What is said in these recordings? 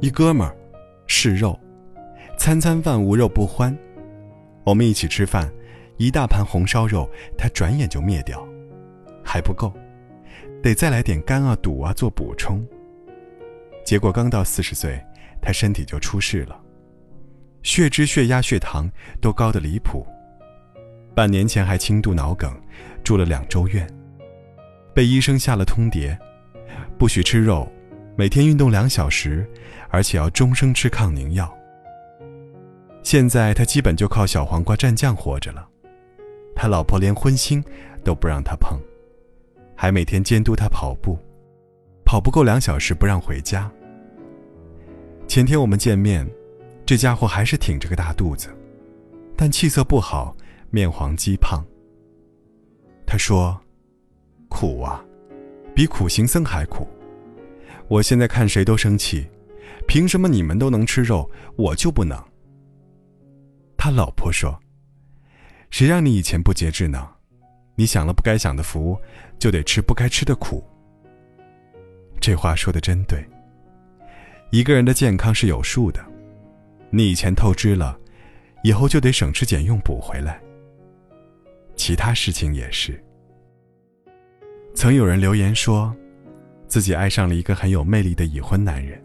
一哥们儿，是肉，餐餐饭无肉不欢。我们一起吃饭，一大盘红烧肉，他转眼就灭掉，还不够，得再来点肝啊、肚啊做补充。结果刚到四十岁，他身体就出事了，血脂、血压、血糖都高得离谱。半年前还轻度脑梗，住了两周院，被医生下了通牒，不许吃肉，每天运动两小时。而且要终生吃抗凝药。现在他基本就靠小黄瓜蘸酱活着了，他老婆连荤腥都不让他碰，还每天监督他跑步，跑不够两小时不让回家。前天我们见面，这家伙还是挺着个大肚子，但气色不好，面黄肌胖。他说：“苦啊，比苦行僧还苦。我现在看谁都生气。”凭什么你们都能吃肉，我就不能？他老婆说：“谁让你以前不节制呢？你享了不该享的福，就得吃不该吃的苦。”这话说的真对。一个人的健康是有数的，你以前透支了，以后就得省吃俭用补回来。其他事情也是。曾有人留言说，自己爱上了一个很有魅力的已婚男人。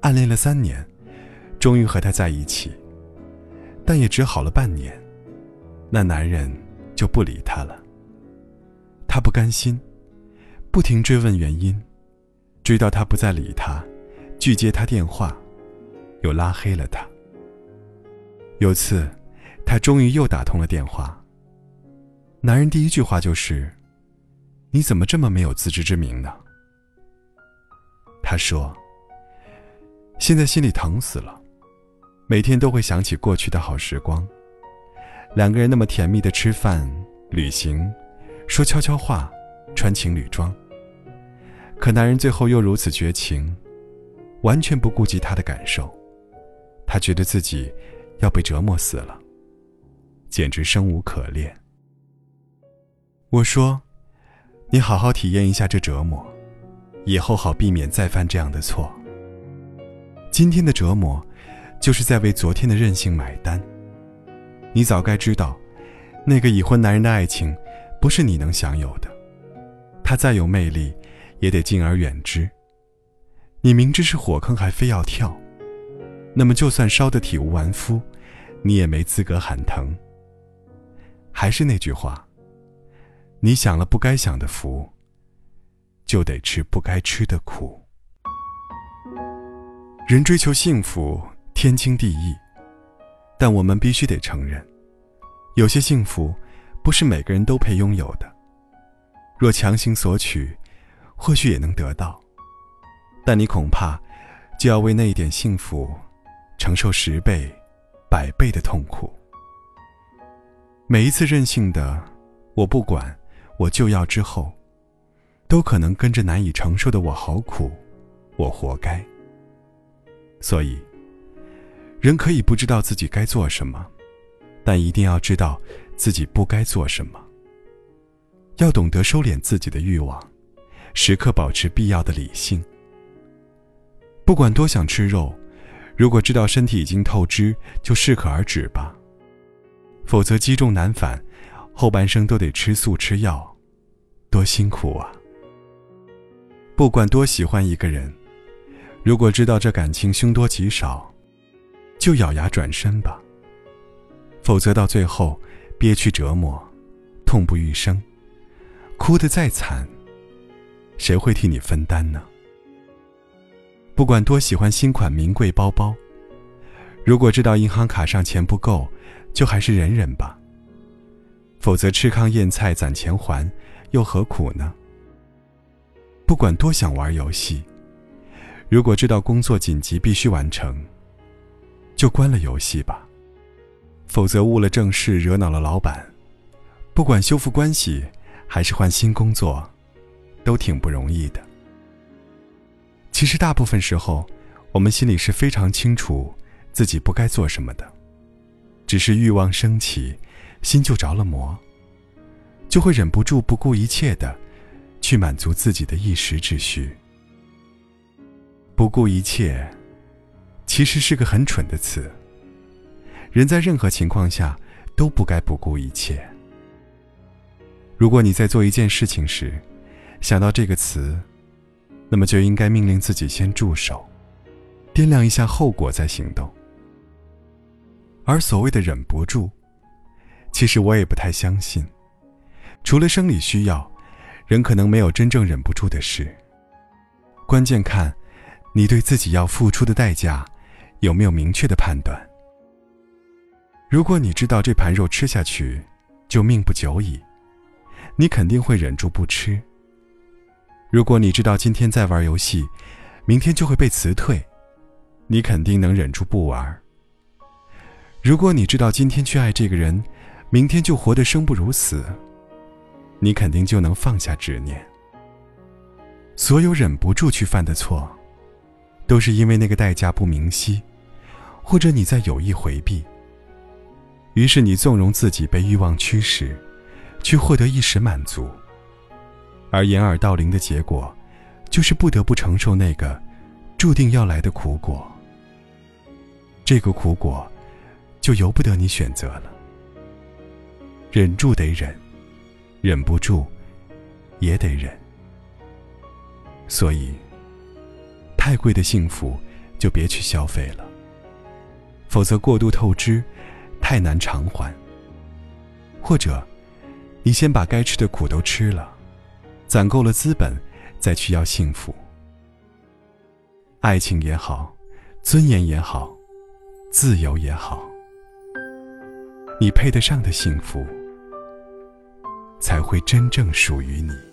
暗恋了三年，终于和他在一起，但也只好了半年，那男人就不理他了。他不甘心，不停追问原因，追到他不再理他，拒接他电话，又拉黑了他。有次，他终于又打通了电话。男人第一句话就是：“你怎么这么没有自知之明呢？”他说。现在心里疼死了，每天都会想起过去的好时光，两个人那么甜蜜的吃饭、旅行，说悄悄话，穿情侣装。可男人最后又如此绝情，完全不顾及她的感受，他觉得自己要被折磨死了，简直生无可恋。我说：“你好好体验一下这折磨，以后好避免再犯这样的错。”今天的折磨，就是在为昨天的任性买单。你早该知道，那个已婚男人的爱情，不是你能享有的。他再有魅力，也得敬而远之。你明知是火坑还非要跳，那么就算烧得体无完肤，你也没资格喊疼。还是那句话，你享了不该享的福，就得吃不该吃的苦。人追求幸福天经地义，但我们必须得承认，有些幸福不是每个人都配拥有的。若强行索取，或许也能得到，但你恐怕就要为那一点幸福承受十倍、百倍的痛苦。每一次任性的“我不管，我就要”之后，都可能跟着难以承受的“我好苦，我活该”。所以，人可以不知道自己该做什么，但一定要知道自己不该做什么。要懂得收敛自己的欲望，时刻保持必要的理性。不管多想吃肉，如果知道身体已经透支，就适可而止吧。否则积重难返，后半生都得吃素吃药，多辛苦啊！不管多喜欢一个人。如果知道这感情凶多吉少，就咬牙转身吧。否则到最后憋屈折磨，痛不欲生，哭得再惨，谁会替你分担呢？不管多喜欢新款名贵包包，如果知道银行卡上钱不够，就还是忍忍吧。否则吃糠咽菜攒钱还，又何苦呢？不管多想玩游戏。如果知道工作紧急必须完成，就关了游戏吧。否则误了正事，惹恼了老板，不管修复关系还是换新工作，都挺不容易的。其实大部分时候，我们心里是非常清楚自己不该做什么的，只是欲望升起，心就着了魔，就会忍不住不顾一切的去满足自己的一时之需。不顾一切，其实是个很蠢的词。人在任何情况下都不该不顾一切。如果你在做一件事情时，想到这个词，那么就应该命令自己先住手，掂量一下后果再行动。而所谓的忍不住，其实我也不太相信。除了生理需要，人可能没有真正忍不住的事。关键看，你对自己要付出的代价，有没有明确的判断。如果你知道这盘肉吃下去就命不久矣，你肯定会忍住不吃。如果你知道今天在玩游戏，明天就会被辞退，你肯定能忍住不玩。如果你知道今天去爱这个人，明天就活得生不如死，你肯定就能放下执念。所有忍不住去犯的错，都是因为那个代价不明晰，或者你在有意回避。于是你纵容自己被欲望驱使，去获得一时满足，而掩耳盗铃的结果，就是不得不承受那个注定要来的苦果。这个苦果，就由不得你选择了。忍住得忍，忍不住也得忍。所以，太贵的幸福就别去消费了，否则过度透支。太难偿还。或者，你先把该吃的苦都吃了，攒够了资本，再去要幸福。爱情也好，尊严也好，自由也好，你配得上的幸福，才会真正属于你。